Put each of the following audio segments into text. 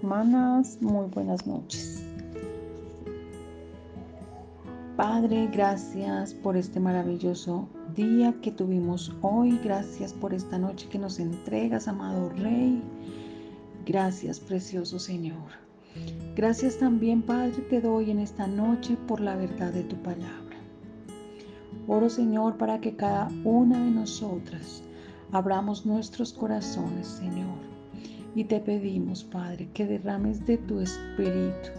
hermanas, muy buenas noches. Padre, gracias por este maravilloso día que tuvimos hoy. Gracias por esta noche que nos entregas, amado Rey. Gracias, precioso Señor. Gracias también, Padre, te doy en esta noche por la verdad de tu palabra. Oro, Señor, para que cada una de nosotras abramos nuestros corazones, Señor. Y te pedimos, Padre, que derrames de tu espíritu.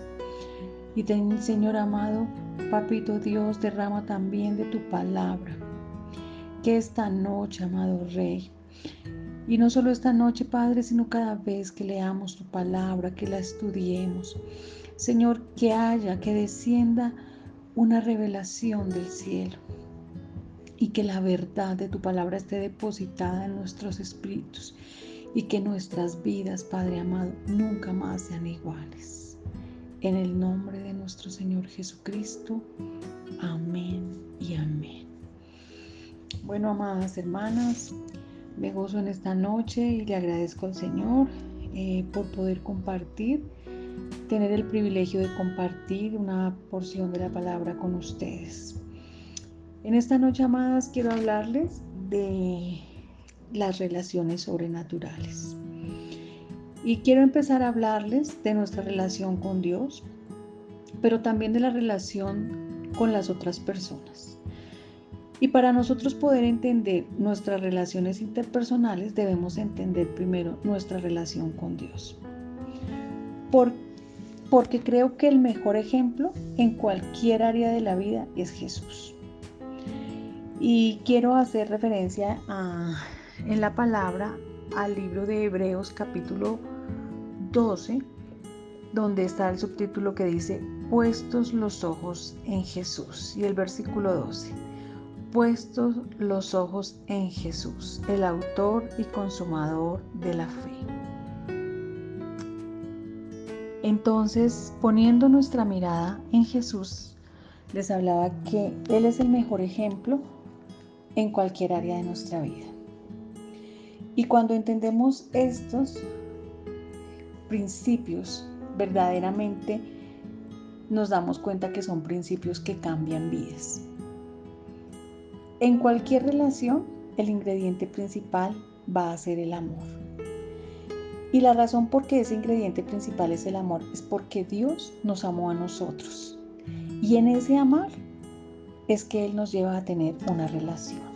Y ten, Señor amado, Papito Dios, derrama también de tu palabra. Que esta noche, amado Rey, y no solo esta noche, Padre, sino cada vez que leamos tu palabra, que la estudiemos. Señor, que haya, que descienda una revelación del cielo y que la verdad de tu palabra esté depositada en nuestros espíritus y que nuestras vidas, Padre amado, nunca más sean iguales. En el nombre de nuestro Señor Jesucristo. Amén y amén. Bueno, amadas hermanas, me gozo en esta noche y le agradezco al Señor eh, por poder compartir, tener el privilegio de compartir una porción de la palabra con ustedes. En esta noche, amadas, quiero hablarles de las relaciones sobrenaturales. Y quiero empezar a hablarles de nuestra relación con Dios, pero también de la relación con las otras personas. Y para nosotros poder entender nuestras relaciones interpersonales debemos entender primero nuestra relación con Dios. Por, porque creo que el mejor ejemplo en cualquier área de la vida es Jesús. Y quiero hacer referencia a, en la palabra al libro de Hebreos capítulo 12, donde está el subtítulo que dice, puestos los ojos en Jesús. Y el versículo 12, puestos los ojos en Jesús, el autor y consumador de la fe. Entonces, poniendo nuestra mirada en Jesús, les hablaba que Él es el mejor ejemplo en cualquier área de nuestra vida. Y cuando entendemos estos principios verdaderamente nos damos cuenta que son principios que cambian vidas. En cualquier relación, el ingrediente principal va a ser el amor. Y la razón por qué ese ingrediente principal es el amor es porque Dios nos amó a nosotros. Y en ese amar es que Él nos lleva a tener una relación.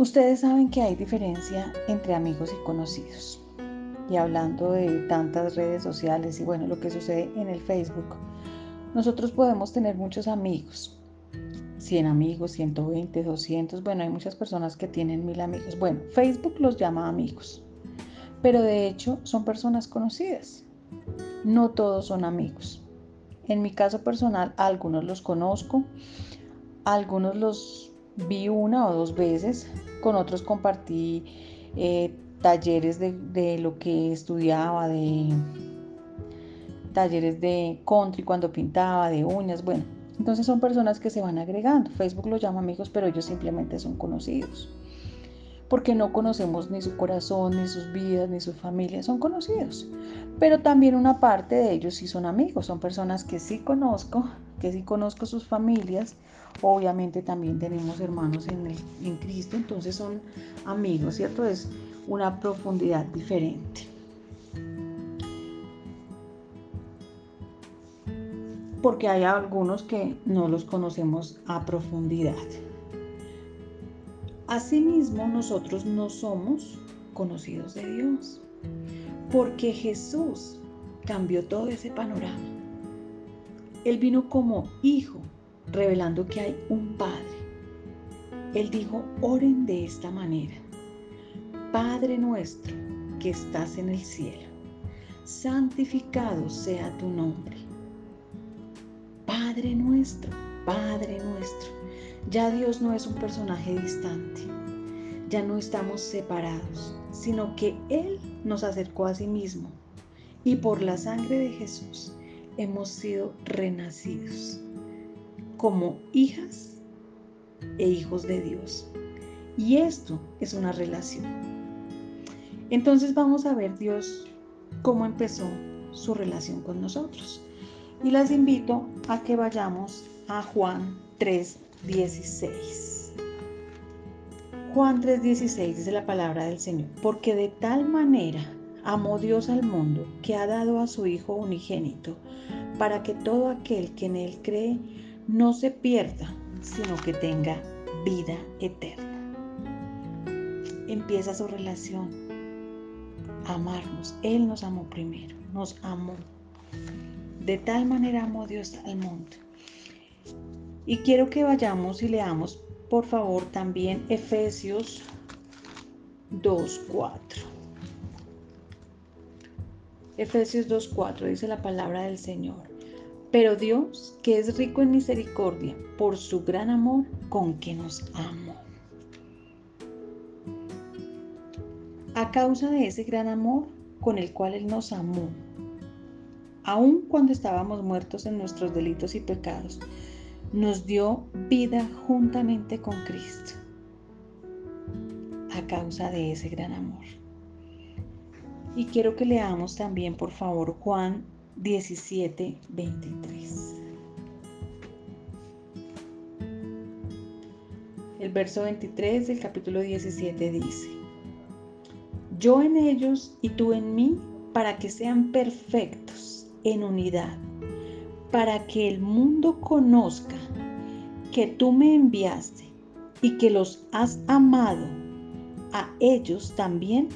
Ustedes saben que hay diferencia entre amigos y conocidos y hablando de tantas redes sociales y bueno, lo que sucede en el Facebook, nosotros podemos tener muchos amigos, 100 amigos, 120, 200, bueno, hay muchas personas que tienen mil amigos. Bueno, Facebook los llama amigos, pero de hecho son personas conocidas. No todos son amigos. En mi caso personal, algunos los conozco, algunos los vi una o dos veces, con otros compartí eh, talleres de, lo que estudiaba, de talleres de country cuando pintaba, de uñas, bueno. Entonces son personas que se van agregando. Facebook los llama amigos, pero ellos simplemente son conocidos. Porque no conocemos ni su corazón, ni sus vidas, ni su familia, son conocidos. Pero también una parte de ellos sí son amigos, son personas que sí conozco, que sí conozco sus familias. Obviamente también tenemos hermanos en, en Cristo, entonces son amigos, ¿cierto? Es una profundidad diferente. Porque hay algunos que no los conocemos a profundidad. Asimismo, nosotros no somos conocidos de Dios, porque Jesús cambió todo ese panorama. Él vino como hijo, revelando que hay un Padre. Él dijo, oren de esta manera. Padre nuestro que estás en el cielo, santificado sea tu nombre. Padre nuestro, Padre nuestro. Ya Dios no es un personaje distante, ya no estamos separados, sino que Él nos acercó a sí mismo y por la sangre de Jesús hemos sido renacidos como hijas e hijos de Dios. Y esto es una relación. Entonces vamos a ver Dios cómo empezó su relación con nosotros. Y las invito a que vayamos a Juan 3:16. Juan 3:16 dice la palabra del Señor, porque de tal manera amó Dios al mundo que ha dado a su Hijo unigénito, para que todo aquel que en Él cree no se pierda, sino que tenga vida eterna. Empieza su relación, amarnos. Él nos amó primero, nos amó. De tal manera amó Dios al mundo. Y quiero que vayamos y leamos, por favor, también Efesios 2.4. Efesios 2.4 dice la palabra del Señor. Pero Dios, que es rico en misericordia, por su gran amor con que nos amó. A causa de ese gran amor con el cual Él nos amó, aun cuando estábamos muertos en nuestros delitos y pecados, nos dio vida juntamente con Cristo. A causa de ese gran amor. Y quiero que leamos también, por favor, Juan 17, 23. El verso 23 del capítulo 17 dice, Yo en ellos y tú en mí, para que sean perfectos en unidad, para que el mundo conozca que tú me enviaste y que los has amado a ellos también,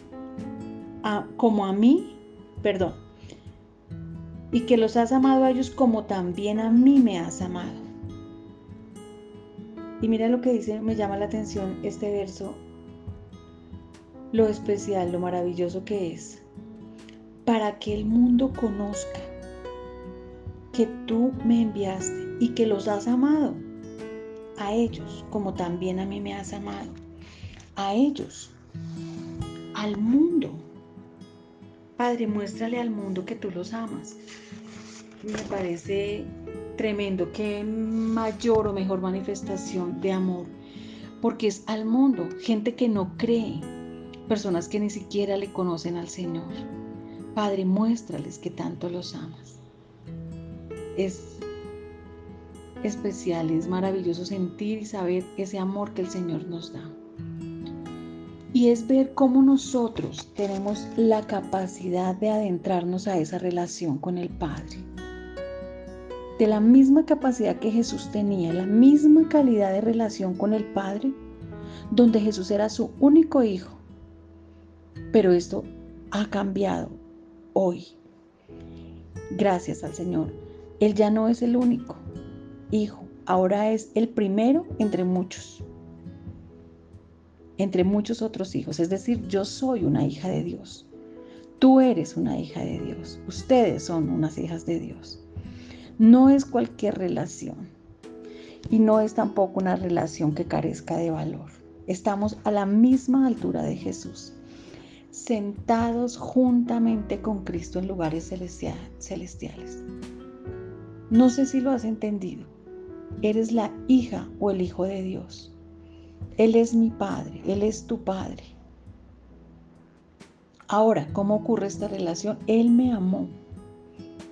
como a mí, perdón, y que los has amado a ellos como también a mí me has amado. Y mira lo que dice, me llama la atención este verso, lo especial, lo maravilloso que es, para que el mundo conozca que tú me enviaste y que los has amado a ellos como también a mí me has amado, a ellos, al mundo. Padre, muéstrale al mundo que tú los amas. Me parece tremendo, qué mayor o mejor manifestación de amor, porque es al mundo, gente que no cree, personas que ni siquiera le conocen al Señor. Padre, muéstrales que tanto los amas. Es especial, es maravilloso sentir y saber ese amor que el Señor nos da y es ver cómo nosotros tenemos la capacidad de adentrarnos a esa relación con el Padre. De la misma capacidad que Jesús tenía, la misma calidad de relación con el Padre, donde Jesús era su único hijo. Pero esto ha cambiado hoy. Gracias al Señor. Él ya no es el único hijo, ahora es el primero entre muchos entre muchos otros hijos. Es decir, yo soy una hija de Dios. Tú eres una hija de Dios. Ustedes son unas hijas de Dios. No es cualquier relación. Y no es tampoco una relación que carezca de valor. Estamos a la misma altura de Jesús, sentados juntamente con Cristo en lugares celestiales. No sé si lo has entendido. Eres la hija o el hijo de Dios. Él es mi Padre, Él es tu Padre. Ahora, ¿cómo ocurre esta relación? Él me amó.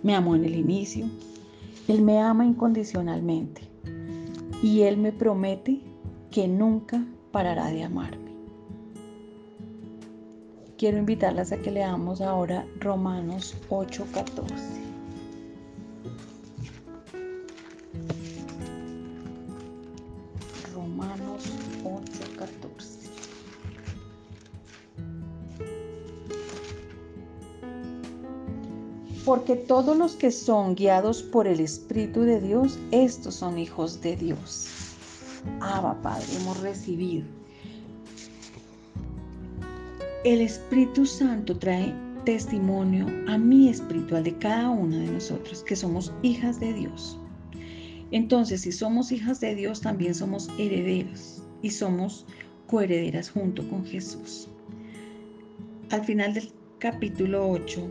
Me amó en el inicio. Él me ama incondicionalmente. Y Él me promete que nunca parará de amarme. Quiero invitarlas a que leamos ahora Romanos 8:14. Porque todos los que son guiados por el Espíritu de Dios, estos son hijos de Dios. Abba, Padre, hemos recibido. El Espíritu Santo trae testimonio a mi espiritual de cada una de nosotros, que somos hijas de Dios. Entonces, si somos hijas de Dios, también somos herederos y somos coherederas junto con Jesús. Al final del capítulo 8,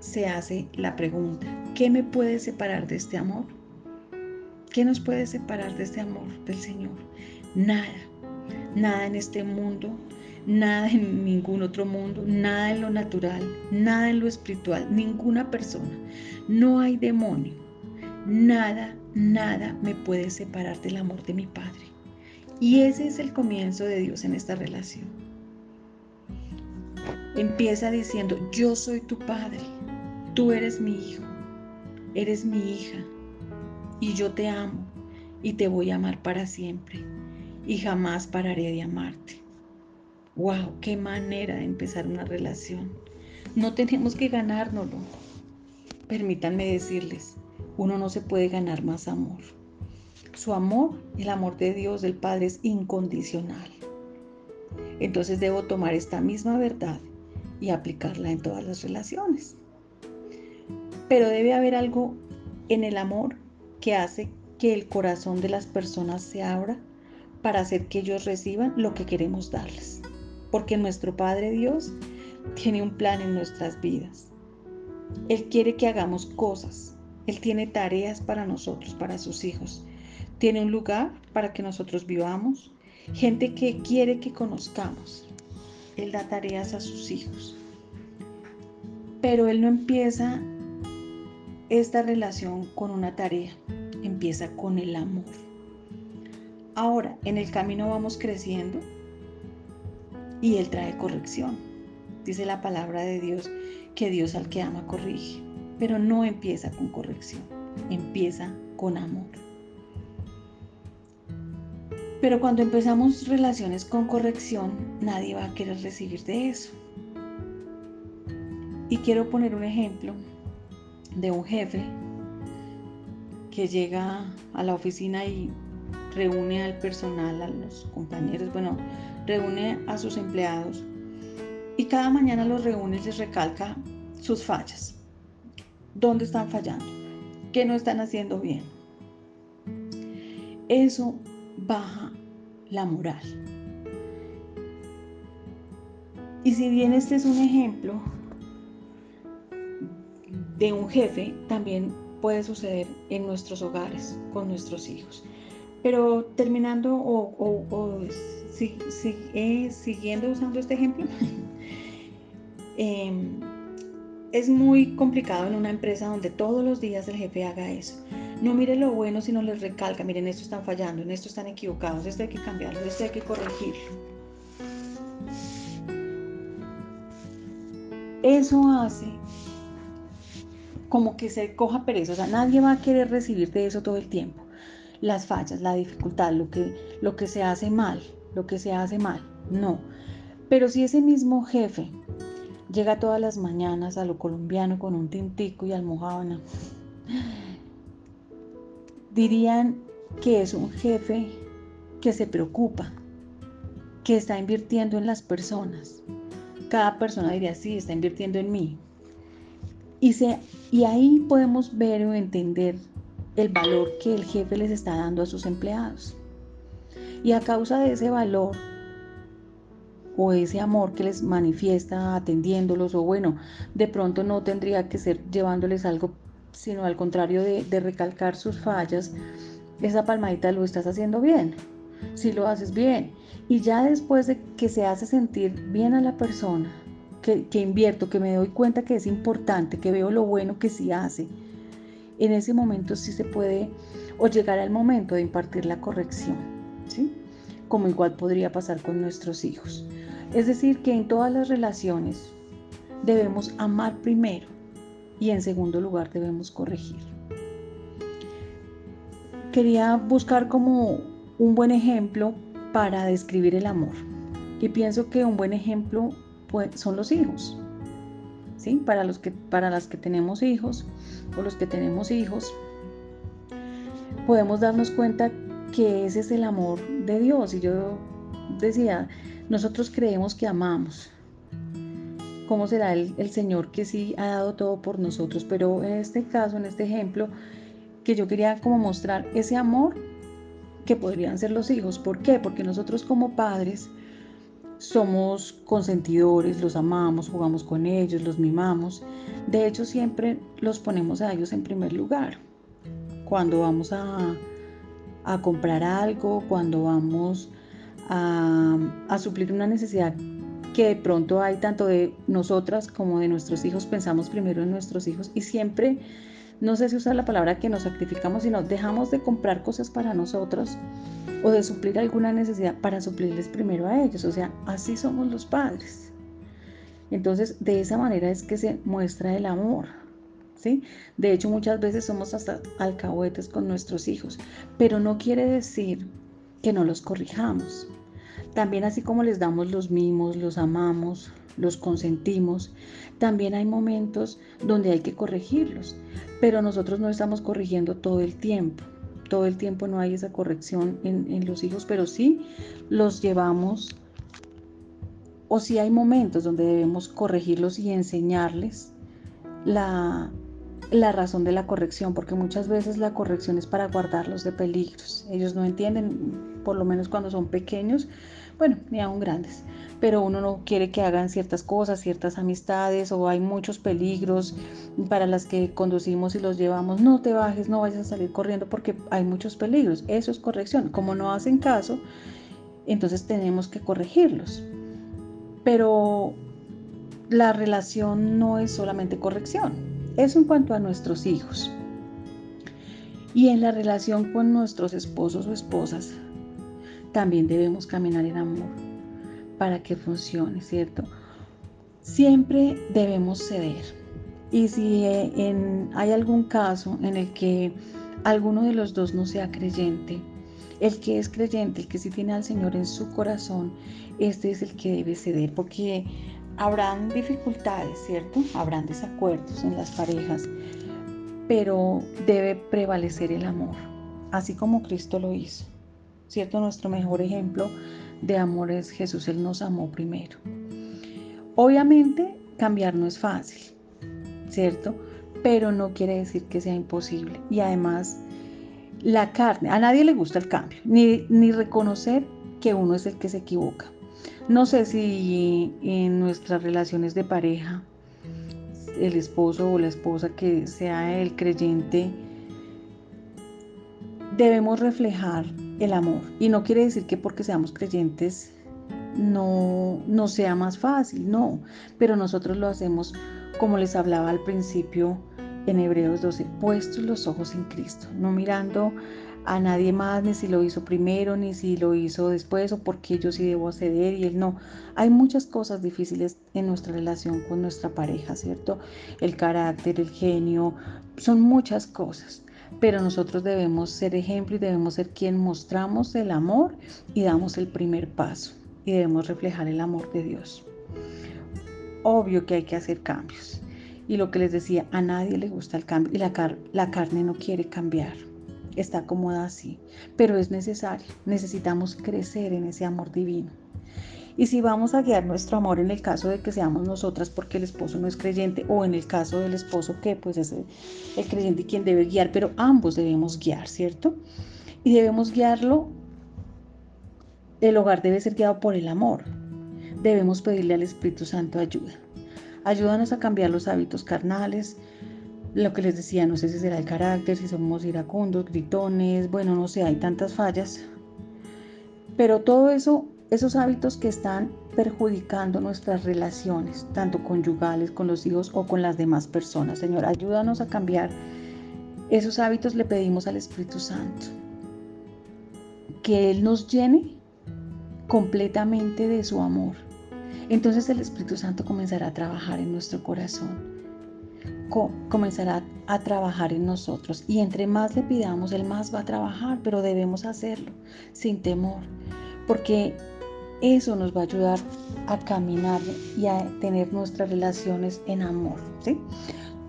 se hace la pregunta, ¿qué me puede separar de este amor? ¿Qué nos puede separar de este amor del Señor? Nada, nada en este mundo, nada en ningún otro mundo, nada en lo natural, nada en lo espiritual, ninguna persona. No hay demonio. Nada, nada me puede separar del amor de mi Padre. Y ese es el comienzo de Dios en esta relación. Empieza diciendo, yo soy tu Padre, tú eres mi hijo, eres mi hija, y yo te amo y te voy a amar para siempre, y jamás pararé de amarte. ¡Wow! ¡Qué manera de empezar una relación! No tenemos que ganárnoslo. Permítanme decirles, uno no se puede ganar más amor. Su amor, el amor de Dios, del Padre, es incondicional. Entonces debo tomar esta misma verdad y aplicarla en todas las relaciones. Pero debe haber algo en el amor que hace que el corazón de las personas se abra para hacer que ellos reciban lo que queremos darles porque nuestro Padre Dios tiene un plan en nuestras vidas. Él quiere que hagamos cosas. Él tiene tareas para nosotros, para sus hijos. Tiene un lugar para que nosotros vivamos. Gente que quiere que conozcamos. Él da tareas a sus hijos. Pero Él no empieza esta relación con una tarea. Empieza con el amor. Ahora, en el camino vamos creciendo y Él trae corrección. Dice la palabra de Dios que Dios al que ama corrige, pero no empieza con corrección, empieza con amor. Pero cuando empezamos relaciones con corrección, nadie va a querer recibir de eso. Y quiero poner un ejemplo de un jefe que llega a la oficina y reúne al personal, a los compañeros, bueno, reúne a sus empleados y cada mañana los reúne y les recalca sus fallas. ¿Dónde están fallando? ¿Qué no están haciendo bien? Eso baja la moral. Y si bien este es un ejemplo de un jefe, también puede suceder en nuestros hogares, con nuestros hijos. Pero terminando o, eh, siguiendo usando este ejemplo, em, es muy complicado en una empresa donde todos los días el jefe haga eso. No mire lo bueno, sino les recalca, miren, esto están fallando, en esto están equivocados, esto hay que cambiarlo, esto hay que corregirlo. Eso hace como que se coja pereza, o sea, nadie va a querer recibir de eso todo el tiempo las fallas, la dificultad, lo que, lo que se hace mal, lo que se hace mal. No. Pero si ese mismo jefe llega todas las mañanas a lo colombiano con un tintico y almohábana, dirían que es un jefe que se preocupa, que está invirtiendo en las personas. Cada persona diría, sí, está invirtiendo en mí. Y, se, y ahí podemos ver o entender el valor que el jefe les está dando a sus empleados. Y a causa de ese valor o ese amor que les manifiesta atendiéndolos, o bueno, de pronto no tendría que ser llevándoles algo, sino al contrario de, recalcar sus fallas, esa palmadita lo estás haciendo bien, si lo haces bien. Y ya después de que se hace sentir bien a la persona, que, que invierto, que me doy cuenta que es importante, que veo lo bueno que sí hace, en ese momento sí se puede o llegar al momento de impartir la corrección, ¿sí? Como igual podría pasar con nuestros hijos. Es decir, que en todas las relaciones debemos amar primero y en segundo lugar debemos corregir. Quería buscar como un buen ejemplo para describir el amor y pienso que un buen ejemplo pues, son los hijos. Para, los que, para las que tenemos hijos o los que tenemos hijos, podemos darnos cuenta que ese es el amor de Dios. Y yo decía, nosotros creemos que amamos. ¿Cómo será el, el Señor que sí ha dado todo por nosotros? Pero en este caso, en este ejemplo, que yo quería como mostrar ese amor que podrían ser los hijos. ¿Por qué? Porque nosotros como padres somos consentidores, los amamos, jugamos con ellos, los mimamos. De hecho, siempre los ponemos a ellos en primer lugar. Cuando vamos a, comprar algo, cuando vamos a, suplir una necesidad que de pronto hay tanto de nosotras como de nuestros hijos, pensamos primero en nuestros hijos y siempre, no sé si usar la palabra que nos sacrificamos, sino dejamos de comprar cosas para nosotros o de suplir alguna necesidad para suplirles primero a ellos. O sea, así somos los padres. Entonces, de esa manera es que se muestra el amor. De hecho, muchas veces somos hasta alcahuetes con nuestros hijos, pero no quiere decir que no los corrijamos. También así como les damos los mimos, los amamos, los consentimos, también hay momentos donde hay que corregirlos, pero nosotros no estamos corrigiendo todo el tiempo. Todo el tiempo no hay esa corrección en, los hijos, pero sí los llevamos o sí hay momentos donde debemos corregirlos y enseñarles la, la razón de la corrección, porque muchas veces la corrección es para guardarlos de peligros. Ellos no entienden, por lo menos cuando son pequeños, bueno, ni aún grandes, pero uno no quiere que hagan ciertas cosas, ciertas amistades o hay muchos peligros para las que conducimos y los llevamos, no te bajes, no vayas a salir corriendo porque hay muchos peligros, eso es corrección, como no hacen caso, entonces tenemos que corregirlos. Pero la relación no es solamente corrección, eso en cuanto a nuestros hijos. Y en la relación con nuestros esposos o esposas, también debemos caminar en amor para que funcione, ¿cierto? Siempre debemos ceder. Y si eh, hay algún caso en el que alguno de los dos no sea creyente, el que es creyente, el que sí tiene al Señor en su corazón, este es el que debe ceder, porque habrán dificultades, ¿cierto? Habrán desacuerdos en las parejas, pero debe prevalecer el amor, así como Cristo lo hizo. ¿cierto? Nuestro mejor ejemplo de amor es Jesús, Él nos amó primero. Obviamente cambiar no es fácil, ¿cierto? Pero no quiere decir que sea imposible. Y además, la carne, a nadie le gusta el cambio, ni, ni reconocer que uno es el que se equivoca. No sé si en nuestras relaciones de pareja, el esposo o la esposa que sea el creyente, debemos reflejar el amor. Y no quiere decir que porque seamos creyentes no, no sea más fácil, no. Pero nosotros lo hacemos como les hablaba al principio en Hebreos 12, puestos los ojos en Cristo, no mirando a nadie más, ni si lo hizo primero, ni si lo hizo después, o porque yo sí debo acceder y él no. Hay muchas cosas difíciles en nuestra relación con nuestra pareja, ¿cierto? El carácter, el genio, son muchas cosas pero nosotros debemos ser ejemplo y debemos ser quien mostramos el amor y damos el primer paso y debemos reflejar el amor de Dios. Obvio que hay que hacer cambios. Y lo que les decía, a nadie le gusta el cambio y la carne no quiere cambiar. Está cómoda así, pero es necesario. Necesitamos crecer en ese amor divino. Y si vamos a guiar nuestro amor en el caso de que seamos nosotras porque el esposo no es creyente o en el caso del esposo que pues es el, creyente quien debe guiar, pero ambos debemos guiar, ¿cierto? Y debemos guiarlo, el hogar debe ser guiado por el amor. Debemos pedirle al Espíritu Santo ayuda. Ayúdanos a cambiar los hábitos carnales, lo que les decía, no sé si será el carácter, si somos iracundos, gritones, bueno, no sé, hay tantas fallas. Pero todo eso esos hábitos que están perjudicando nuestras relaciones, tanto conyugales, con los hijos o con las demás personas. Señor, ayúdanos a cambiar esos hábitos, le pedimos al Espíritu Santo. Que Él nos llene completamente de su amor. Entonces el Espíritu Santo comenzará a trabajar en nuestro corazón. Comenzará a trabajar en nosotros. Y entre más le pidamos, Él más va a trabajar, pero debemos hacerlo sin temor. Porque eso nos va a ayudar a caminar y a tener nuestras relaciones en amor. ¿sí?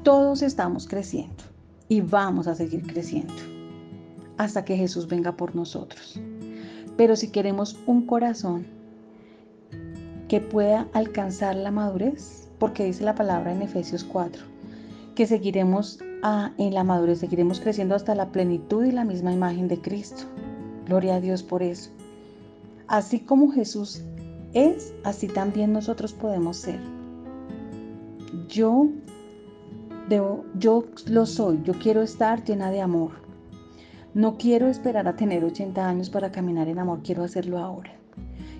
Todos estamos creciendo y vamos a seguir creciendo hasta que Jesús venga por nosotros. Pero si queremos un corazón que pueda alcanzar la madurez, porque dice la palabra en Efesios 4, que seguiremos en la madurez, seguiremos creciendo hasta la plenitud y la misma imagen de Cristo. Gloria a Dios por eso. Así como Jesús es, así también nosotros podemos ser. Yo debo, yo lo soy, yo quiero estar llena de amor. No quiero esperar a tener 80 años para caminar en amor, quiero hacerlo ahora.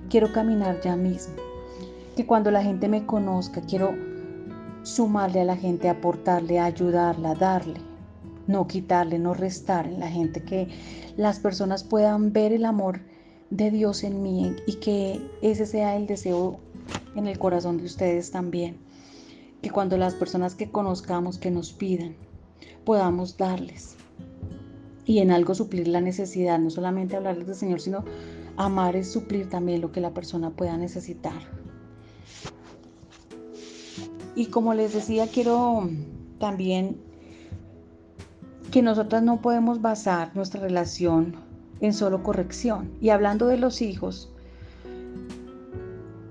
Quiero caminar ya mismo. que cuando la gente me conozca, quiero sumarle a la gente, aportarle, ayudarla, darle, no quitarle, no restar en la gente, que las personas puedan ver el amor de Dios en mí y que ese sea el deseo en el corazón de ustedes también. Que cuando las personas que conozcamos, que nos pidan, podamos darles y en algo suplir la necesidad, no solamente hablarles del Señor, sino amar es suplir también lo que la persona pueda necesitar. Y como les decía, quiero también que nosotras no podemos basar nuestra relación en solo corrección. Y hablando de los hijos,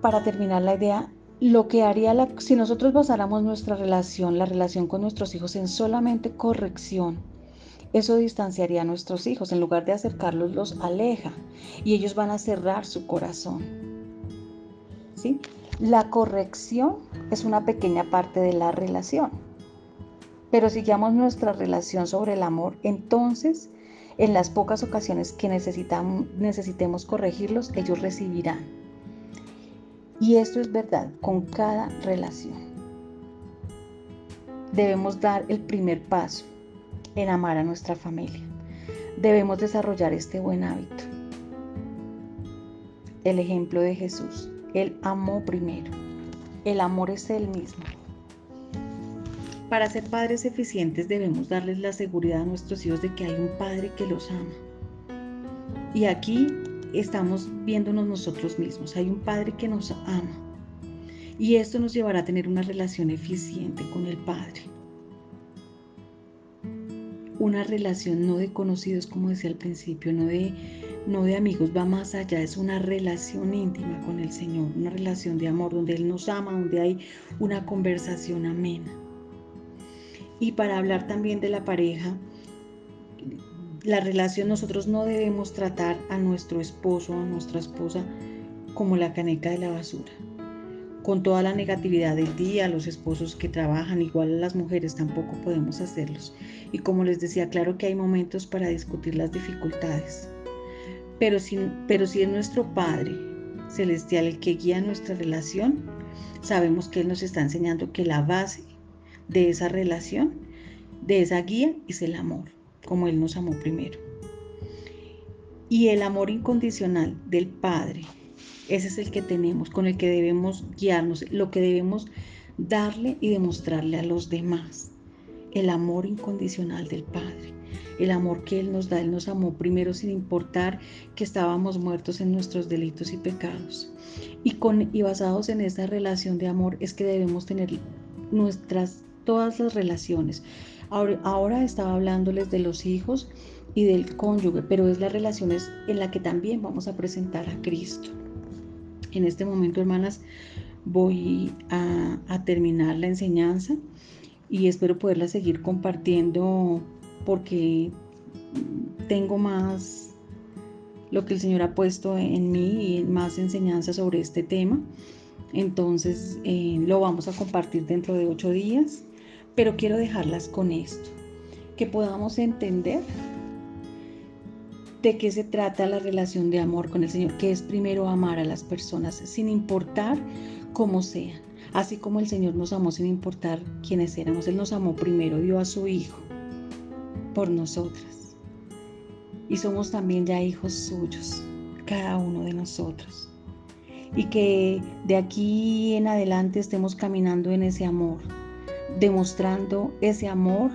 para terminar la idea, lo que haría la, si nosotros basáramos nuestra relación, la relación con nuestros hijos en solamente corrección, eso distanciaría a nuestros hijos, en lugar de acercarlos los aleja y ellos van a cerrar su corazón. ¿Sí? La corrección es una pequeña parte de la relación. Pero si guiamos nuestra relación sobre el amor, entonces en las pocas ocasiones que necesitemos corregirlos, ellos recibirán. Y esto es verdad con cada relación. Debemos dar el primer paso en amar a nuestra familia. Debemos desarrollar este buen hábito. El ejemplo de Jesús. Él amó primero. El amor es el mismo. Para ser padres eficientes debemos darles la seguridad a nuestros hijos de que hay un padre que los ama. Y aquí estamos viéndonos nosotros mismos. Hay un padre que nos ama. Y esto nos llevará a tener una relación eficiente con el Padre. Una relación no de conocidos, como decía al principio, no de, no de amigos, va más allá, es una relación íntima con el Señor, una relación de amor donde Él nos ama, donde hay una conversación amena. Y para hablar también de la pareja, la relación nosotros no debemos tratar a nuestro esposo o a nuestra esposa como la caneca de la basura. Con toda la negatividad del día, los esposos que trabajan, igual a las mujeres tampoco podemos hacerlos. Y como les decía, claro que hay momentos para discutir las dificultades. Pero si, pero si es nuestro Padre Celestial el que guía nuestra relación, sabemos que Él nos está enseñando que la base de esa relación, de esa guía, es el amor, como Él nos amó primero. Y el amor incondicional del Padre, ese es el que tenemos, con el que debemos guiarnos, lo que debemos darle y demostrarle a los demás. El amor incondicional del Padre, el amor que Él nos da, Él nos amó primero sin importar que estábamos muertos en nuestros delitos y pecados. Y, con, y basados en esa relación de amor es que debemos tener nuestras todas las relaciones. Ahora, estaba hablándoles de los hijos y del cónyuge, pero es las relaciones en la que también vamos a presentar a Cristo. En este momento, hermanas, voy a terminar la enseñanza y espero poderla seguir compartiendo porque tengo más lo que el Señor ha puesto en mí y más enseñanza sobre este tema. Entonces eh, lo vamos a compartir dentro de ocho días. Pero quiero dejarlas con esto, que podamos entender de qué se trata la relación de amor con el Señor, que es primero amar a las personas sin importar cómo sean. Así como el Señor nos amó sin importar quiénes éramos, Él nos amó primero, dio a su Hijo por nosotras. Y somos también ya hijos suyos, cada uno de nosotros. Y que de aquí en adelante estemos caminando en ese amor, demostrando ese amor,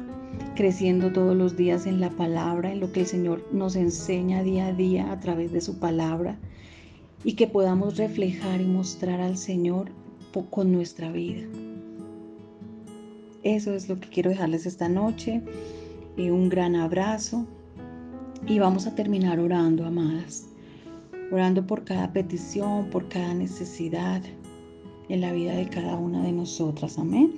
creciendo todos los días en la palabra, en lo que el Señor nos enseña día a día a través de su palabra y que podamos reflejar y mostrar al Señor con nuestra vida. Eso es lo que quiero dejarles esta noche un gran abrazo y vamos a terminar orando, amadas, orando por cada petición, por cada necesidad en la vida de cada una de nosotras. Amén.